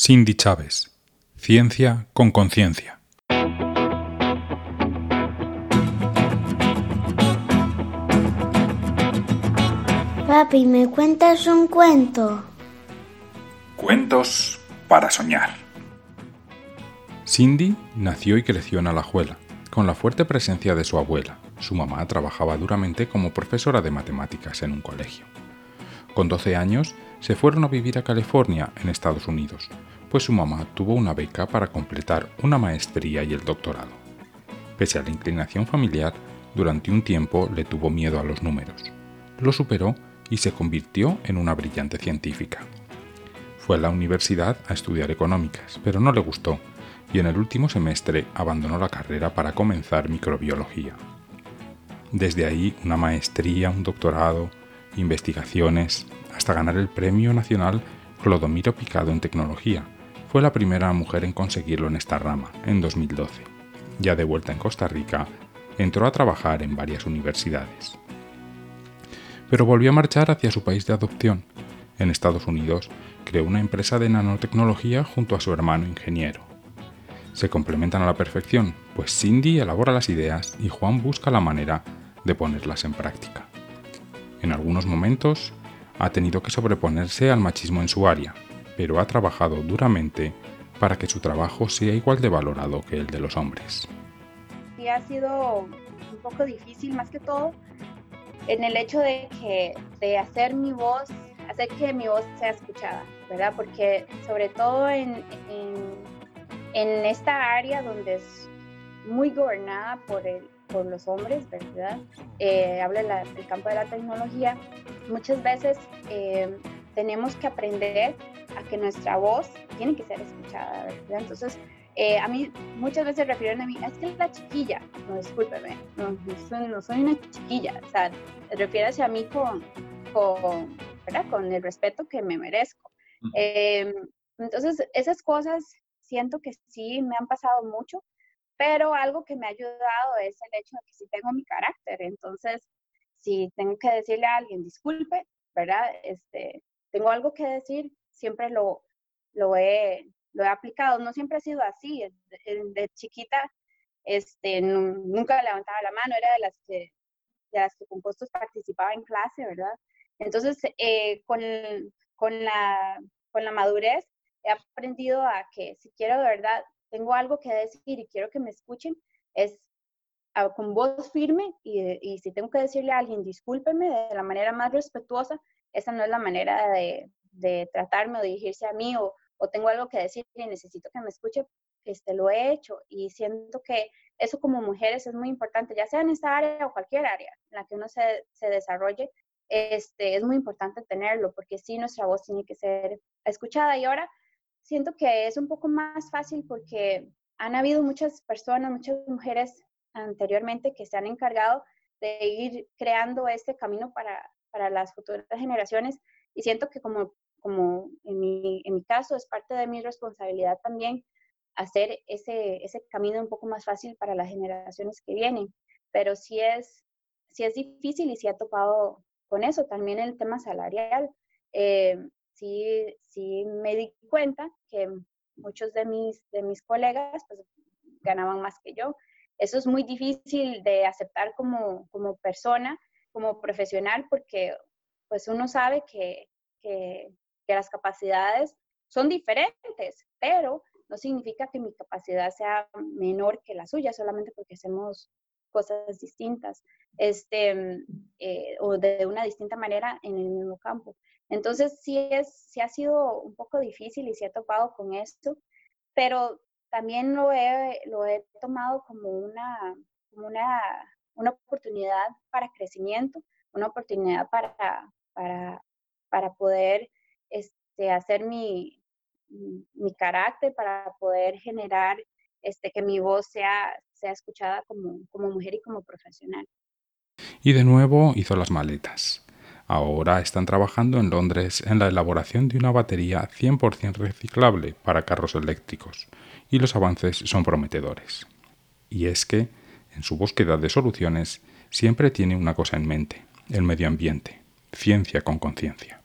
Cindy Chávez. Ciencia con conciencia. Papi, ¿me cuentas un cuento? Cuentos para soñar. Cindy nació y creció en Alajuela, con la fuerte presencia de su abuela. Su mamá trabajaba duramente como profesora de matemáticas en un colegio. Con 12 años se fueron a vivir a California, en Estados Unidos, pues su mamá tuvo una beca para completar una maestría y el doctorado. Pese a la inclinación familiar, durante un tiempo le tuvo miedo a los números. Lo superó y se convirtió en una brillante científica. Fue a la universidad a estudiar económicas, pero no le gustó y en el último semestre abandonó la carrera para comenzar microbiología. Desde ahí una maestría, un doctorado, investigaciones, hasta ganar el Premio Nacional Clodomiro Picado en Tecnología. Fue la primera mujer en conseguirlo en esta rama, en 2012. Ya de vuelta en Costa Rica, entró a trabajar en varias universidades. Pero volvió a marchar hacia su país de adopción. En Estados Unidos, creó una empresa de nanotecnología junto a su hermano ingeniero. Se complementan a la perfección, pues Cindy elabora las ideas y Juan busca la manera de ponerlas en práctica. En algunos momentos ha tenido que sobreponerse al machismo en su área, pero ha trabajado duramente para que su trabajo sea igual de valorado que el de los hombres. Sí, ha sido un poco difícil más que todo en el hecho de que de hacer mi voz, hacer que mi voz sea escuchada, ¿verdad? Porque sobre todo en, en, esta área donde es muy gobernada por, el, por los hombres, ¿verdad? Eh, habla del campo de la tecnología, muchas veces eh, tenemos que aprender a que nuestra voz tiene que ser escuchada, ¿verdad? Entonces, eh, a mí muchas veces refieren a mí, es que es la chiquilla, no, discúlpeme, no, soy, una chiquilla, o sea, refiere a mí con, con, ¿verdad? con el respeto que me merezco. Em, entonces, esas cosas siento que sí me han pasado mucho, pero algo que me ha ayudado es el hecho de que sí tengo mi carácter, entonces si tengo que decirle a alguien, disculpe, ¿verdad? Este, tengo algo que decir, siempre lo, lo, he, lo he aplicado. No siempre ha sido así. De, chiquita, este, nunca levantaba la mano, era de las que, de las que compuestos participaba en clase, ¿verdad? Entonces, eh, con, con, la, con la madurez, he aprendido a que si quiero de verdad, tengo algo que decir y quiero que me escuchen, es con voz firme y, si tengo que decirle a alguien, discúlpeme de la manera más respetuosa, esa no es la manera de, tratarme o dirigirse a mí o, tengo algo que decir y necesito que me escuche, este, lo he hecho. Y siento que eso como mujeres es muy importante, ya sea en esta área o cualquier área en la que uno se, desarrolle, este, es muy importante tenerlo porque sí, nuestra voz tiene que ser escuchada. Y ahora siento que es un poco más fácil porque han habido muchas personas, muchas mujeres anteriormente que se han encargado de ir creando este camino para, para las futuras generaciones y siento que como, como en, mi, en mi caso es parte de mi responsabilidad también hacer ese, ese camino un poco más fácil para las generaciones que vienen. Pero sí es, sí es difícil y sí ha topado con eso. También el tema salarial. Eh, sí, sí me di cuenta que muchos de mis, de mis colegas pues, ganaban más que yo. Eso es muy difícil de aceptar como, como persona, como profesional, porque pues uno sabe que, que, las capacidades son diferentes, pero no significa que mi capacidad sea menor que la suya, solamente porque hacemos cosas distintas este, eh, o de una distinta manera en el mismo campo. Entonces, sí, es, sí ha sido un poco difícil y sí he topado con esto, pero también lo he, lo he tomado como una, una, una oportunidad para crecimiento, una oportunidad para, para, para poder este, hacer mi, mi carácter, para poder generar este, que mi voz sea, sea escuchada como, como mujer y como profesional. Y de nuevo hizo las maletas. Ahora están trabajando en Londres en la elaboración de una batería 100% reciclable para carros eléctricos, y los avances son prometedores. Y es que, en su búsqueda de soluciones, siempre tiene una cosa en mente, el medio ambiente, ciencia con conciencia.